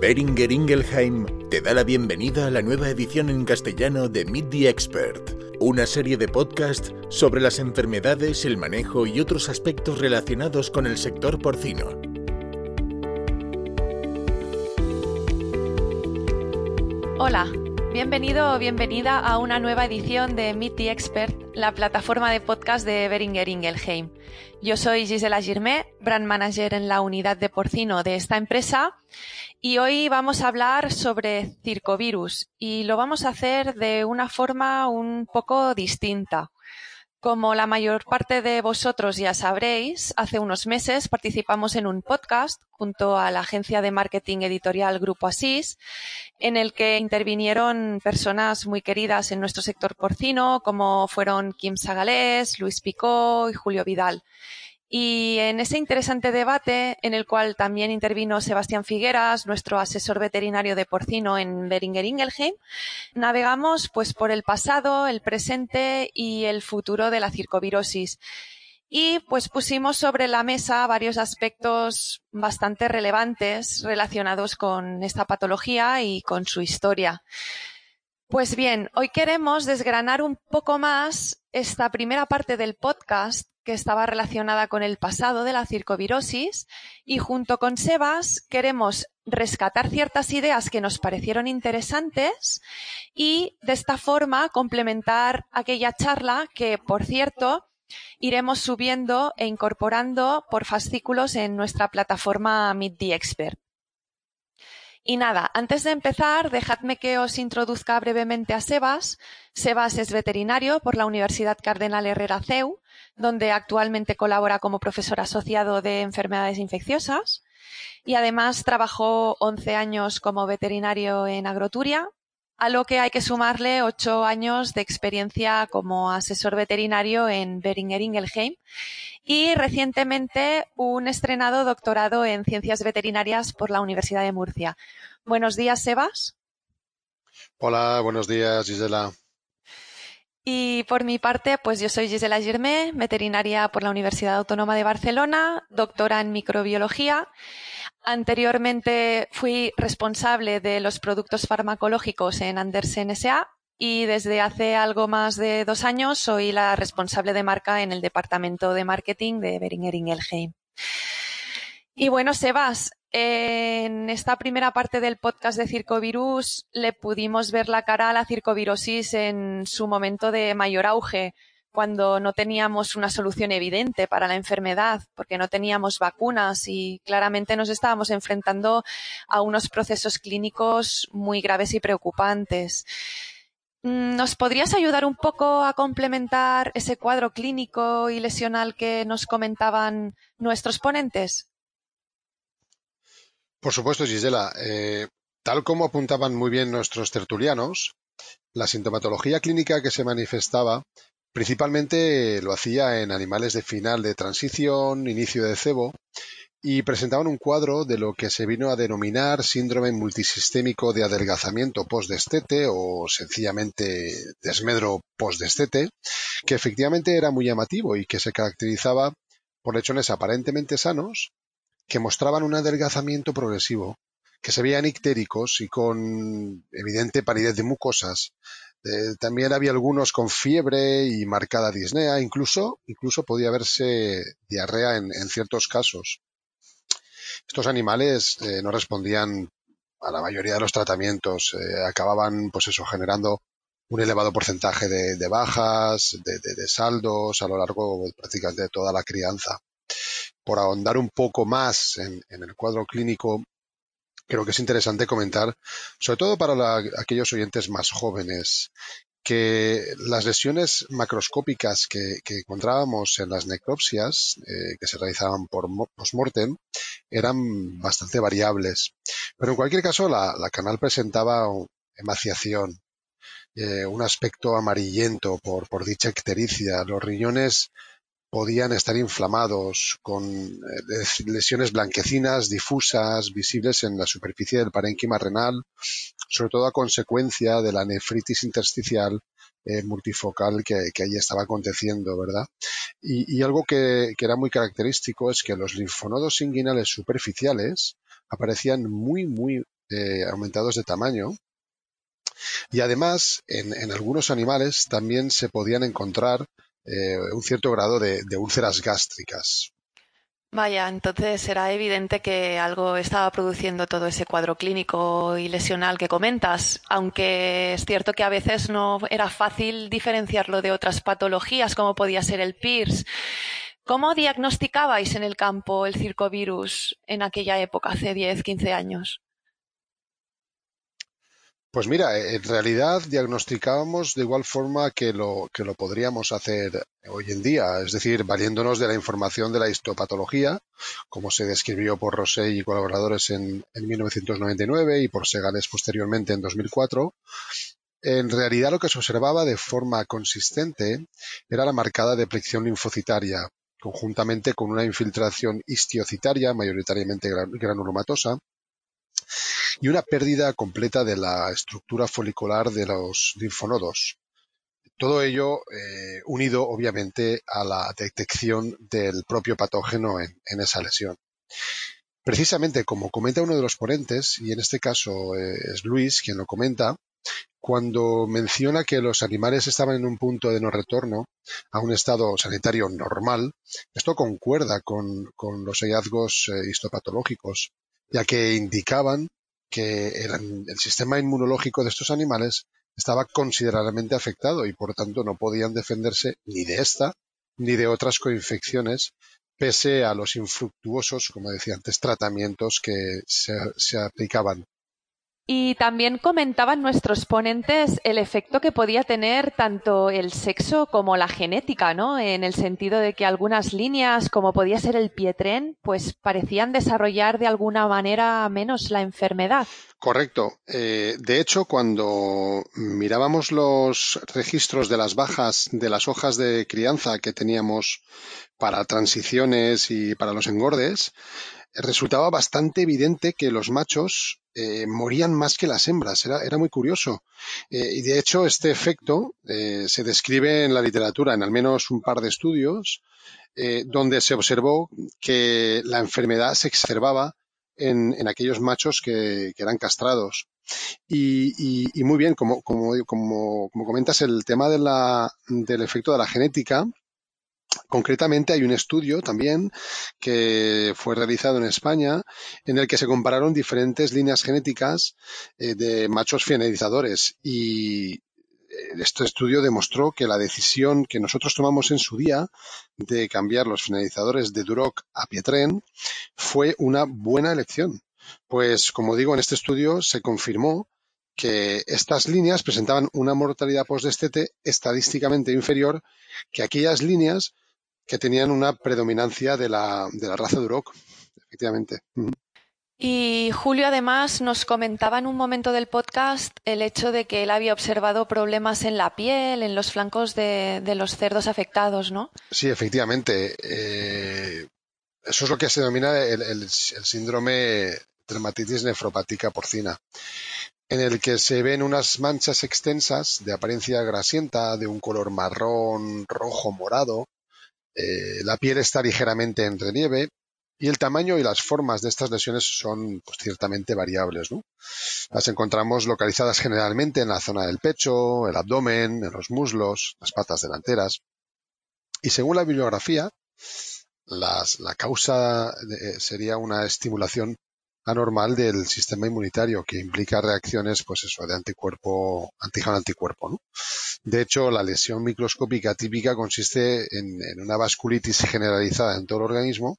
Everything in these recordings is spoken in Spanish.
Beringer Ingelheim te da la bienvenida a la nueva edición en castellano de Meet the Expert, una serie de podcasts sobre las enfermedades, el manejo y otros aspectos relacionados con el sector porcino. Hola, bienvenido o bienvenida a una nueva edición de Meet the Expert, la plataforma de podcast de Beringer Ingelheim. Yo soy Gisela Girmé, brand manager en la unidad de porcino de esta empresa y hoy vamos a hablar sobre circovirus y lo vamos a hacer de una forma un poco distinta. Como la mayor parte de vosotros ya sabréis, hace unos meses participamos en un podcast junto a la agencia de marketing editorial Grupo Asís, en el que intervinieron personas muy queridas en nuestro sector porcino, como fueron Kim Sagalés, Luis Picó y Julio Vidal. Y en ese interesante debate, en el cual también intervino Sebastián Figueras, nuestro asesor veterinario de porcino en Beringer Ingelheim, navegamos pues por el pasado, el presente y el futuro de la circovirosis. Y pues pusimos sobre la mesa varios aspectos bastante relevantes relacionados con esta patología y con su historia. Pues bien, hoy queremos desgranar un poco más esta primera parte del podcast que estaba relacionada con el pasado de la circovirosis y junto con Sebas queremos rescatar ciertas ideas que nos parecieron interesantes y de esta forma complementar aquella charla que, por cierto, iremos subiendo e incorporando por fascículos en nuestra plataforma Meet the Expert. Y nada, antes de empezar, dejadme que os introduzca brevemente a Sebas. Sebas es veterinario por la Universidad Cardenal Herrera CEU, donde actualmente colabora como profesor asociado de enfermedades infecciosas. Y además trabajó 11 años como veterinario en Agroturia, a lo que hay que sumarle ocho años de experiencia como asesor veterinario en Beringer Ingelheim y recientemente un estrenado doctorado en ciencias veterinarias por la Universidad de Murcia. Buenos días, Sebas. Hola, buenos días, Gisela. Y por mi parte, pues yo soy Gisela Girmé, veterinaria por la Universidad Autónoma de Barcelona, doctora en microbiología Anteriormente fui responsable de los productos farmacológicos en Andersen SA y desde hace algo más de dos años soy la responsable de marca en el departamento de marketing de Beringer Ingelheim. Y bueno, Sebas, en esta primera parte del podcast de Circovirus le pudimos ver la cara a la circovirosis en su momento de mayor auge, cuando no teníamos una solución evidente para la enfermedad, porque no teníamos vacunas y claramente nos estábamos enfrentando a unos procesos clínicos muy graves y preocupantes. Mm, ¿Nos podrías ayudar un poco a complementar ese cuadro clínico y lesional que nos comentaban nuestros ponentes? Por supuesto, Gisela. Eh, tal como apuntaban muy bien nuestros tertulianos, la sintomatología clínica que se manifestaba Principalmente lo hacía en animales de final de transición, inicio de cebo, y presentaban un cuadro de lo que se vino a denominar síndrome multisistémico de adelgazamiento postdestete o sencillamente desmedro postdestete, que efectivamente era muy llamativo y que se caracterizaba por lechones aparentemente sanos que mostraban un adelgazamiento progresivo, que se veían ictéricos y con evidente palidez de mucosas, eh, también había algunos con fiebre y marcada disnea, incluso, incluso podía verse diarrea en, ciertos casos. Estos animales eh, no respondían a la mayoría de los tratamientos, eh, acababan pues eso, generando un elevado porcentaje de, bajas, de, saldos a lo largo prácticamente de toda la crianza. Por ahondar un poco más en el cuadro clínico creo que es interesante comentar, sobre todo para aquellos oyentes más jóvenes, que las lesiones macroscópicas que, encontrábamos en las necropsias eh, que se realizaban por postmortem eran bastante variables. Pero en cualquier caso, la, canal presentaba emaciación, eh, un aspecto amarillento por, por dicha ictericia. Los riñones podían estar inflamados, con eh, lesiones blanquecinas difusas visibles en la superficie del parénquima renal, sobre todo a consecuencia de la nefritis intersticial eh, multifocal que, que allí estaba aconteciendo, ¿verdad? Y, algo que, que, era muy característico es que los linfonodos inguinales superficiales aparecían muy, muy eh, aumentados de tamaño. Y además, en, algunos animales también se podían encontrar eh, un cierto grado de, úlceras gástricas. Vaya, entonces era evidente que algo estaba produciendo todo ese cuadro clínico y lesional que comentas, aunque es cierto que a veces no era fácil diferenciarlo de otras patologías como podía ser el PIRS. ¿Cómo diagnosticabais en el campo el circovirus en aquella época, hace 10, 15 años? Pues mira, en realidad diagnosticábamos de igual forma que lo, que lo podríamos hacer hoy en día, es decir, valiéndonos de la información de la histopatología, como se describió por Rosé y colaboradores en, en 1999 y por Segales posteriormente en 2004. En realidad lo que se observaba de forma consistente era la marcada deplección linfocitaria, conjuntamente con una infiltración histiocitaria, mayoritariamente granulomatosa, y una pérdida completa de la estructura folicular de los linfonodos. Todo ello eh, unido, obviamente, a la detección del propio patógeno en, esa lesión. Precisamente como comenta uno de los ponentes, y en este caso eh, es Luis quien lo comenta, cuando menciona que los animales estaban en un punto de no retorno a un estado sanitario normal, esto concuerda con, los hallazgos eh, histopatológicos, ya que indicaban que el, sistema inmunológico de estos animales estaba considerablemente afectado y por tanto no podían defenderse ni de esta ni de otras coinfecciones pese a los infructuosos, como decía antes, tratamientos que se aplicaban y también comentaban nuestros ponentes el efecto que podía tener tanto el sexo como la genética, ¿no? En el sentido de que algunas líneas, como podía ser el pietren, pues parecían desarrollar de alguna manera menos la enfermedad. Correcto. Eh, de hecho, cuando mirábamos los registros de las bajas de las hojas de crianza que teníamos para transiciones y para los engordes, resultaba bastante evidente que los machos eh, morían más que las hembras. Era, era muy curioso. Eh, y de hecho, este efecto eh, se describe en la literatura en al menos un par de estudios, donde se observó que la enfermedad se exacerbaba en, en aquellos machos que, que eran castrados. Y, y, y, muy bien, como, como, como, como comentas, el tema de la, del efecto de la genética Concretamente hay un estudio también que fue realizado en España en el que se compararon diferentes líneas genéticas eh, de machos finalizadores y eh, este estudio demostró que la decisión que nosotros tomamos en su día de cambiar los finalizadores de Duroc a Pietren fue una buena elección. Pues, como digo, en este estudio se confirmó que estas líneas presentaban una mortalidad postdestete estadísticamente inferior que aquellas líneas que tenían una predominancia de la, de la raza Duroc, efectivamente. Y Julio además nos comentaba en un momento del podcast el hecho de que él había observado problemas en la piel, en los flancos de, los cerdos afectados, ¿no? Sí, efectivamente. Eh, eso es lo que se denomina el, el síndrome dermatitis nefropática porcina, en el que se ven unas manchas extensas de apariencia grasienta, de un color marrón, rojo, morado, eh, la piel está ligeramente en relieve y el tamaño y las formas de estas lesiones son pues, ciertamente variables. Las encontramos localizadas generalmente en la zona del pecho, el abdomen, en los muslos, las patas delanteras. Y según la bibliografía, la causa sería una estimulación anormal del sistema inmunitario que implica reacciones, pues eso, de anticuerpo, antígeno-anticuerpo, ¿no? De hecho, la lesión microscópica típica consiste en, en, una vasculitis generalizada en todo el organismo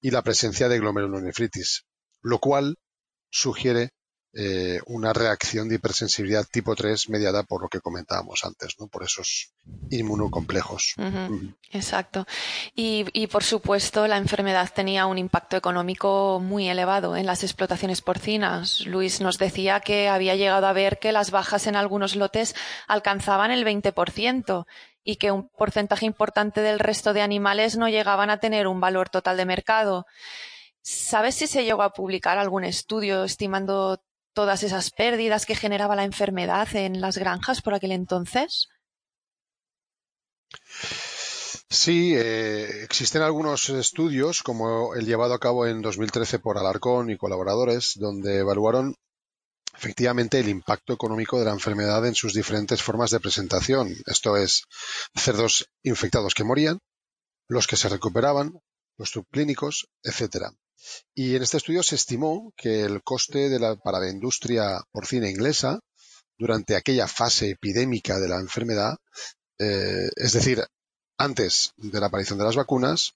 y la presencia de glomerulonefritis, lo cual sugiere eh, una reacción de hipersensibilidad tipo 3 mediada por lo que comentábamos antes, ¿no? por esos inmunocomplejos. Exacto. Y, y, por supuesto, la enfermedad tenía un impacto económico muy elevado en las explotaciones porcinas. Luis nos decía que había llegado a ver que las bajas en algunos lotes alcanzaban el 20% y que un porcentaje importante del resto de animales no llegaban a tener un valor total de mercado. ¿Sabes si se llegó a publicar algún estudio estimando todas esas pérdidas que generaba la enfermedad en las granjas por aquel entonces? Sí, eh, existen algunos estudios, como el llevado a cabo en 2013 por Alarcón y colaboradores, donde evaluaron efectivamente el impacto económico de la enfermedad en sus diferentes formas de presentación. Esto es, cerdos infectados que morían, los que se recuperaban, los subclínicos, etcétera. Y en este estudio se estimó que el coste para la industria porcina inglesa durante aquella fase epidémica de la enfermedad, eh, es decir, antes de la aparición de las vacunas,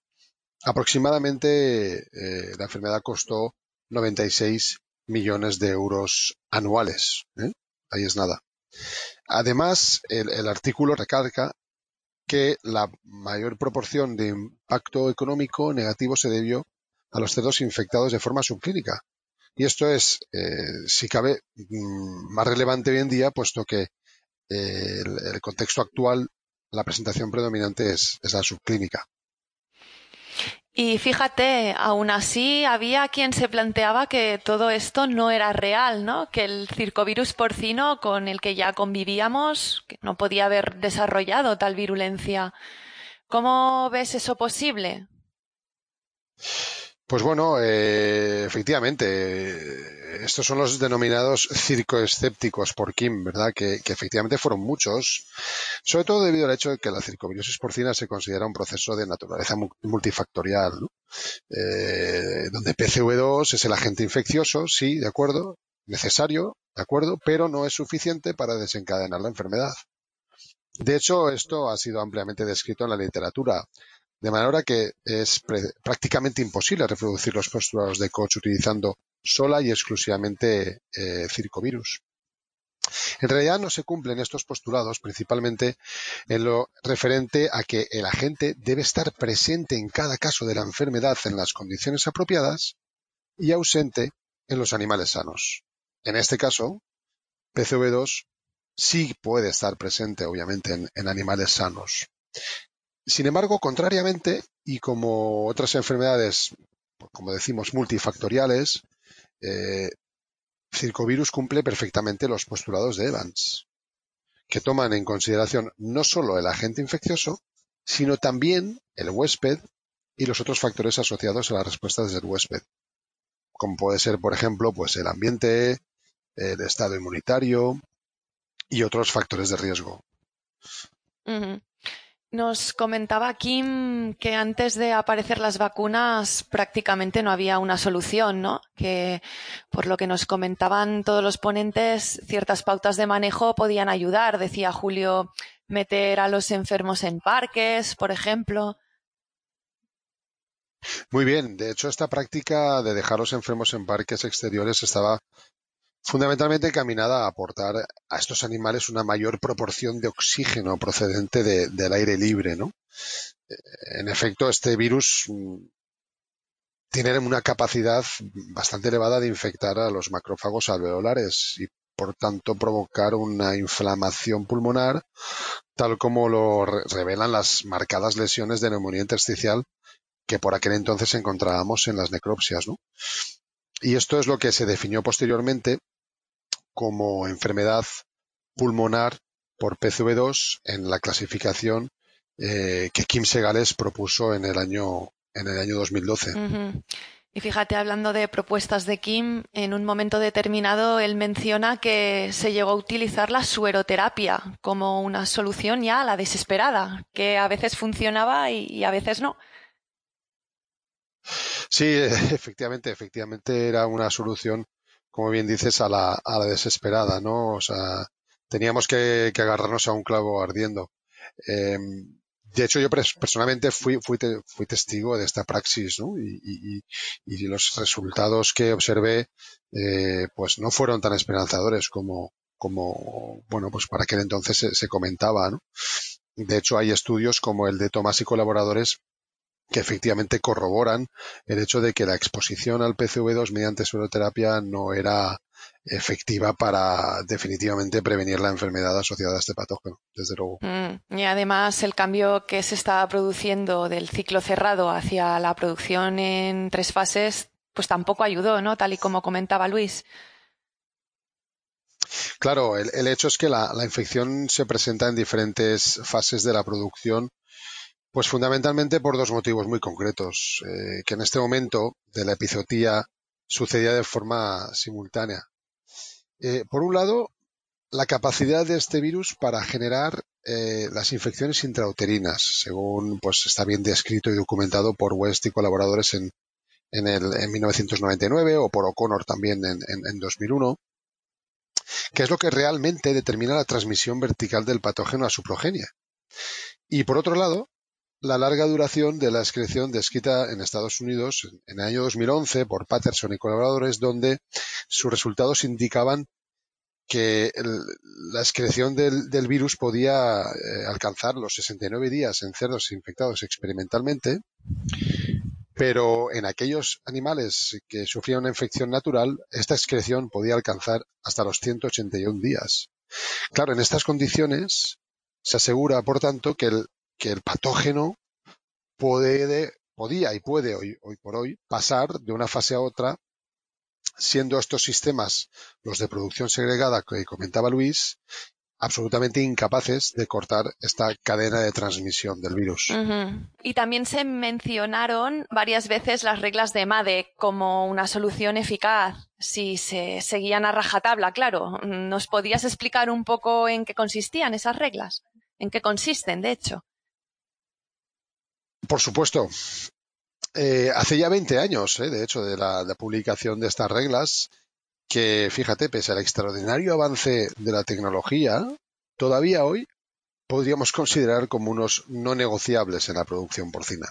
aproximadamente eh, la enfermedad costó 96 millones de euros anuales. ¿eh? Ahí es nada. Además, el, el artículo recalca que la mayor proporción de impacto económico negativo se debió a los cerdos infectados de forma subclínica. Y esto es, eh, si cabe, mm, más relevante hoy en día, puesto que eh, el, contexto actual, la presentación predominante es, es la subclínica. Y fíjate, aún así había quien se planteaba que todo esto no era real, ¿no? Que el circovirus porcino con el que ya convivíamos que no podía haber desarrollado tal virulencia. ¿Cómo ves eso posible? Pues bueno, eh, efectivamente, estos son los denominados circoescépticos por Kim, ¿verdad? Que, que, efectivamente fueron muchos, sobre todo debido al hecho de que la circovirosis porcina se considera un proceso de naturaleza multifactorial, ¿no? eh, donde PCV2 es el agente infeccioso, sí, de acuerdo, necesario, de acuerdo, pero no es suficiente para desencadenar la enfermedad. De hecho, esto ha sido ampliamente descrito en la literatura. De manera que es prácticamente imposible reproducir los postulados de Koch utilizando sola y exclusivamente eh, circovirus. En realidad no se cumplen estos postulados principalmente en lo referente a que el agente debe estar presente en cada caso de la enfermedad en las condiciones apropiadas y ausente en los animales sanos. En este caso, PCV2 sí puede estar presente, obviamente, en, en animales sanos. Sin embargo, contrariamente, y como otras enfermedades, como decimos, multifactoriales, eh, Circovirus cumple perfectamente los postulados de Evans, que toman en consideración no solo el agente infeccioso, sino también el huésped y los otros factores asociados a las respuestas del huésped, como puede ser, por ejemplo, pues el ambiente, el estado inmunitario y otros factores de riesgo. Nos comentaba Kim que antes de aparecer las vacunas prácticamente no había una solución, ¿no? Que por lo que nos comentaban todos los ponentes, ciertas pautas de manejo podían ayudar. Decía Julio, meter a los enfermos en parques, por ejemplo. Muy bien. De hecho, esta práctica de dejar a los enfermos en parques exteriores estaba fundamentalmente encaminada a aportar a estos animales una mayor proporción de oxígeno procedente de, del aire libre, ¿no? En efecto, este virus mm, tiene una capacidad bastante elevada de infectar a los macrófagos alveolares y por tanto provocar una inflamación pulmonar, tal como lo revelan las marcadas lesiones de neumonía intersticial que por aquel entonces encontrábamos en las necropsias, ¿no? Y esto es lo que se definió posteriormente como enfermedad pulmonar por PCV2 en la clasificación eh, que Kim Segales propuso en el año en el año 2012. Uh -huh. Y fíjate, hablando de propuestas de Kim, en un momento determinado él menciona que se llegó a utilizar la sueroterapia como una solución ya a la desesperada, que a veces funcionaba y, y a veces no. Sí, efectivamente, efectivamente era una solución como bien dices, a la, a la desesperada, ¿no? O sea, teníamos que, que agarrarnos a un clavo ardiendo. Eh, de hecho, yo personalmente fui, fui, fui, testigo de esta praxis, ¿no? Y, y, y los resultados que observé, eh, pues no fueron tan esperanzadores como, como, bueno, pues para aquel entonces se, se comentaba, ¿no? De hecho, hay estudios como el de Tomás y colaboradores que efectivamente corroboran el hecho de que la exposición al PCV2 mediante sueroterapia no era efectiva para definitivamente prevenir la enfermedad asociada a este patógeno, desde luego. Mm, y además el cambio que se está produciendo del ciclo cerrado hacia la producción en tres fases, pues tampoco ayudó, ¿no? Tal y como comentaba Luis. Claro, el, el hecho es que la, la infección se presenta en diferentes fases de la producción pues fundamentalmente por dos motivos muy concretos, eh, que en este momento de la epizotía sucedía de forma simultánea. Eh, por un lado, la capacidad de este virus para generar eh, las infecciones intrauterinas, según pues está bien descrito y documentado por West y colaboradores en, en, el, en 1999 o por O'Connor también en, en, en 2001, que es lo que realmente determina la transmisión vertical del patógeno a su progenie. Y por otro lado, la larga duración de la excreción descrita en Estados Unidos en el año 2011 por Patterson y colaboradores, donde sus resultados indicaban que la excreción del, del virus podía eh, alcanzar los 69 días en cerdos infectados experimentalmente, pero en aquellos animales que sufrían una infección natural, esta excreción podía alcanzar hasta los 181 días. Claro, en estas condiciones se asegura, por tanto, que el, que el patógeno puede, podía y puede hoy, por hoy pasar de una fase a otra, siendo estos sistemas, los de producción segregada que comentaba Luis, absolutamente incapaces de cortar esta cadena de transmisión del virus. Y también se mencionaron varias veces las reglas de MADE como una solución eficaz si se seguían a rajatabla, claro. ¿Nos podías explicar un poco en qué consistían esas reglas? ¿En qué consisten, de hecho? Por supuesto. Eh, hace ya 20 años, eh, de hecho, de la, publicación de estas reglas, que fíjate, pese al extraordinario avance de la tecnología, todavía hoy podríamos considerar como unos no negociables en la producción porcina.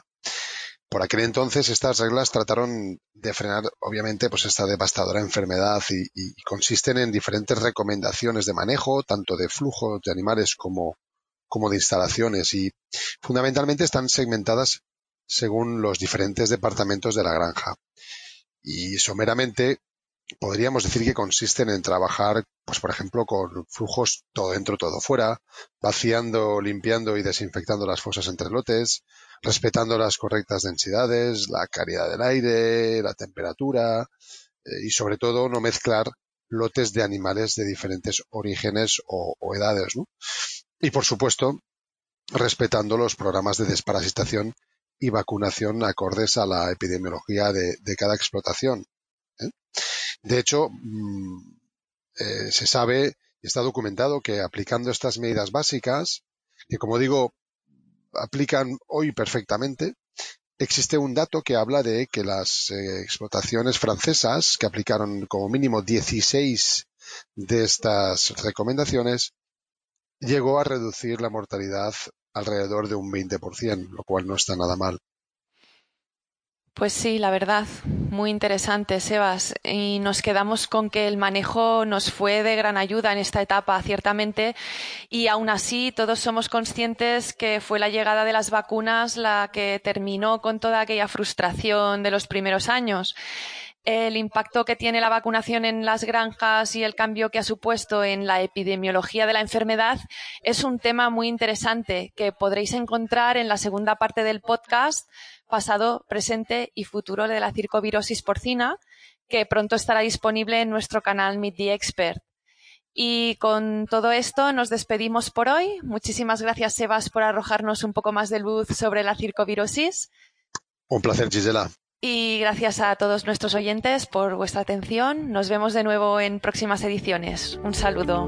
Por aquel entonces estas reglas trataron de frenar, obviamente, pues esta devastadora enfermedad y, y, consisten en diferentes recomendaciones de manejo, tanto de flujo de animales como, como de instalaciones y fundamentalmente están segmentadas según los diferentes departamentos de la granja. Y someramente podríamos decir que consisten en trabajar, pues por ejemplo, con flujos todo dentro, todo fuera, vaciando, limpiando y desinfectando las fosas entre lotes, respetando las correctas densidades, la calidad del aire, la temperatura eh, y sobre todo no mezclar lotes de animales de diferentes orígenes o, o edades, ¿no? Y por supuesto, respetando los programas de desparasitación y vacunación acordes a la epidemiología de, de cada explotación. ¿eh? De hecho, mmm, eh, se sabe y está documentado que aplicando estas medidas básicas, que como digo, aplican hoy perfectamente, existe un dato que habla de que las eh, explotaciones francesas, que aplicaron como mínimo 16 de estas recomendaciones, llegó a reducir la mortalidad alrededor de un 20%, lo cual no está nada mal. Pues sí, la verdad, muy interesante, Sebas. Y nos quedamos con que el manejo nos fue de gran ayuda en esta etapa, ciertamente. Y aún así, todos somos conscientes que fue la llegada de las vacunas la que terminó con toda aquella frustración de los primeros años el impacto que tiene la vacunación en las granjas y el cambio que ha supuesto en la epidemiología de la enfermedad es un tema muy interesante que podréis encontrar en la segunda parte del podcast pasado, presente y futuro de la circovirosis porcina, que pronto estará disponible en nuestro canal Meet the Expert. Y con todo esto nos despedimos por hoy. Muchísimas gracias, Sebas, por arrojarnos un poco más de luz sobre la circovirosis. Un placer, Gisela. Y gracias a todos nuestros oyentes por vuestra atención. Nos vemos de nuevo en próximas ediciones. Un saludo.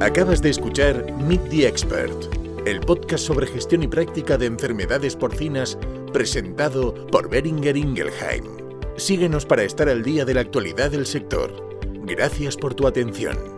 Acabas de escuchar Meet the Expert, el podcast sobre gestión y práctica de enfermedades porcinas presentado por Beringer Ingelheim. Síguenos para estar al día de la actualidad del sector. Gracias por tu atención.